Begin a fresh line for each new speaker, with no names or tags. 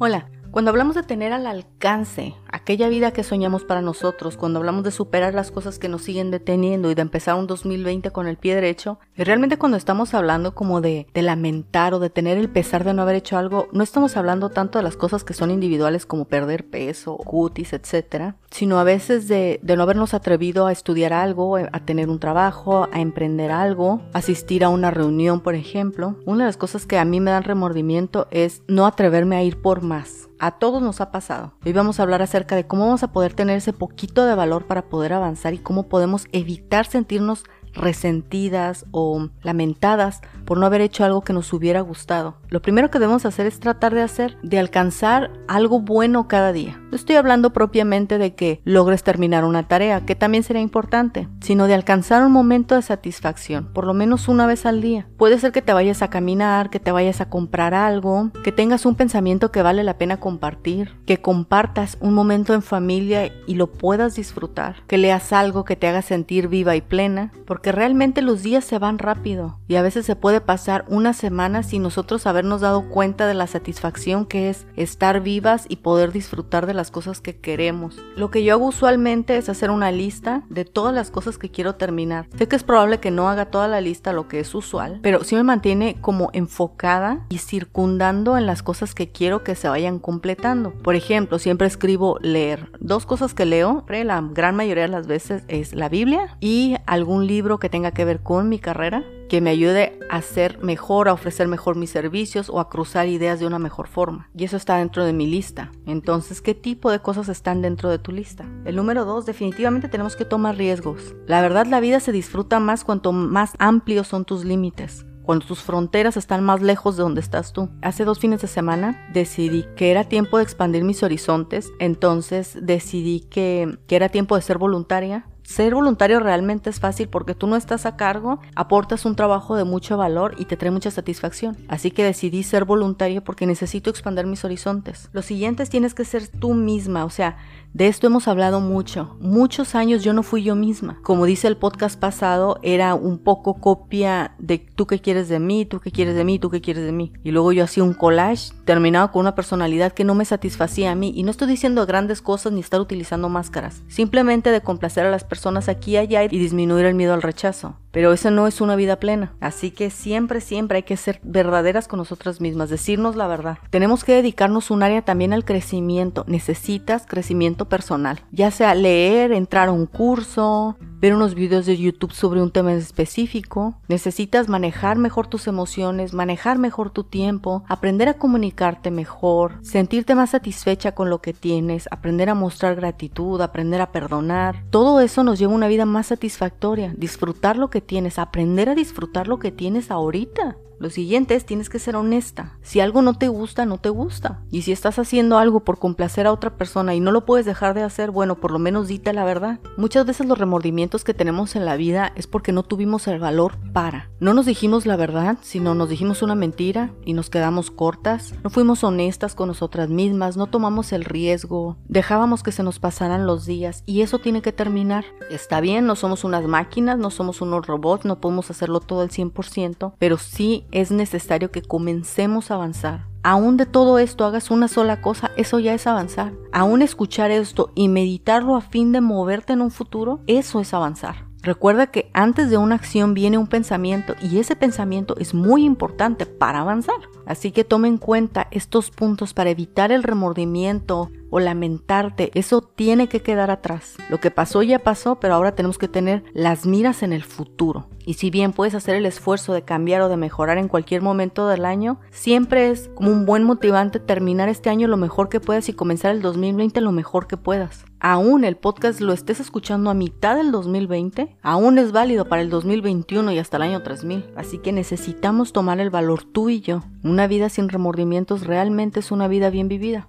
Hola, cuando hablamos de tener al alcance aquella vida que soñamos para nosotros, cuando hablamos de superar las cosas que nos siguen deteniendo y de empezar un 2020 con el pie derecho, y realmente cuando estamos hablando como de, lamentar o de tener el pesar de no haber hecho algo, no estamos hablando tanto de las cosas que son individuales como perder peso, cutis, etcétera, sino a veces de, de no habernos atrevido a estudiar algo, a tener un trabajo, a emprender algo, asistir a una reunión, por ejemplo. Una de las cosas que a mí me dan remordimiento es no atreverme a ir por más a todos nos ha pasado. Hoy vamos a hablar acerca de cómo vamos a poder tener ese poquito de valor para poder avanzar y cómo podemos evitar sentirnos resentidas o lamentadas por no haber hecho algo que nos hubiera gustado. Lo primero que debemos hacer es tratar de hacer, de alcanzar algo bueno cada día. No estoy hablando propiamente de que logres terminar una tarea, que también sería importante, sino de alcanzar un momento de satisfacción, por lo menos una vez al día. Puede ser que te vayas a caminar, que te vayas a comprar algo, que tengas un pensamiento que vale la pena compartir, que compartas un momento en familia y lo puedas disfrutar, que leas algo que te haga sentir viva y plena, porque realmente los días se van rápido y a veces se puede pasar una semana sin nosotros habernos dado cuenta de la satisfacción que es estar vivas y poder disfrutar de las cosas que queremos. Lo que yo hago usualmente es hacer una lista de todas las cosas que quiero terminar. Sé que es probable que no haga toda la lista lo que es usual, pero sí me mantiene como enfocada y circundando en las cosas que quiero que se vayan completando. Por ejemplo, siempre escribo leer. Dos cosas que leo, la gran mayoría de las veces es la Biblia y algún libro que tenga que ver con mi carrera, que me ayude a ser mejor, a ofrecer mejor mis servicios o a cruzar ideas de una mejor forma. Y eso está dentro de mi lista. Entonces, ¿qué tipo de cosas están dentro de tu lista? El número dos, definitivamente tenemos que tomar riesgos. La verdad, la vida se disfruta más cuanto más amplios son tus límites cuando tus fronteras están más lejos de donde estás tú. Hace dos fines de semana decidí que era tiempo de expandir mis horizontes, entonces decidí que, que era tiempo de ser voluntaria ser voluntario realmente es fácil porque tú no estás a cargo, aportas un trabajo de mucho valor y te trae mucha satisfacción. Así que decidí ser voluntario porque necesito expandir mis horizontes. Lo siguiente es tienes que ser tú misma, o sea, de esto hemos hablado mucho. Muchos años yo no fui yo misma. Como dice el podcast pasado, era un poco copia de tú que quieres de mí, tú que quieres de mí, tú que quieres de mí. Y luego yo hacía un collage terminado con una personalidad que no me satisfacía a mí. Y no estoy diciendo grandes cosas ni estar utilizando máscaras. Simplemente de complacer a las personas aquí y allá y disminuir el miedo al rechazo. Pero eso no es una vida plena. Así que siempre, siempre hay que ser verdaderas con nosotras mismas, decirnos la verdad. Tenemos que dedicarnos un área también al crecimiento. Necesitas crecimiento personal, ya sea leer, entrar a un curso, ver unos videos de YouTube sobre un tema específico. Necesitas manejar mejor tus emociones, manejar mejor tu tiempo, aprender a comunicarte mejor, sentirte más satisfecha con lo que tienes, aprender a mostrar gratitud, aprender a perdonar. Todo eso nos lleva a una vida más satisfactoria, disfrutar lo que tienes, aprender a disfrutar lo que tienes ahorita. Lo siguiente es tienes que ser honesta. Si algo no te gusta, no te gusta. Y si estás haciendo algo por complacer a otra persona y no lo puedes dejar de hacer, bueno, por lo menos dite la verdad. Muchas veces los remordimientos que tenemos en la vida es porque no tuvimos el valor para. No nos dijimos la verdad, sino nos dijimos una mentira y nos quedamos cortas. No fuimos honestas con nosotras mismas, no tomamos el riesgo, dejábamos que se nos pasaran los días y eso tiene que terminar. Está bien, no somos unas máquinas, no somos unos robots, no podemos hacerlo todo al 100%, pero sí es necesario que comencemos a avanzar. Aún de todo esto hagas una sola cosa, eso ya es avanzar. Aún escuchar esto y meditarlo a fin de moverte en un futuro, eso es avanzar. Recuerda que antes de una acción viene un pensamiento y ese pensamiento es muy importante para avanzar. Así que tome en cuenta estos puntos para evitar el remordimiento o lamentarte. Eso tiene que quedar atrás. Lo que pasó ya pasó, pero ahora tenemos que tener las miras en el futuro. Y si bien puedes hacer el esfuerzo de cambiar o de mejorar en cualquier momento del año, siempre es como un buen motivante terminar este año lo mejor que puedas y comenzar el 2020 lo mejor que puedas. Aún el podcast lo estés escuchando a mitad del 2020, aún es válido para el 2021 y hasta el año 3000. Así que necesitamos tomar el valor tú y yo. Una vida sin remordimientos realmente es una vida bien vivida.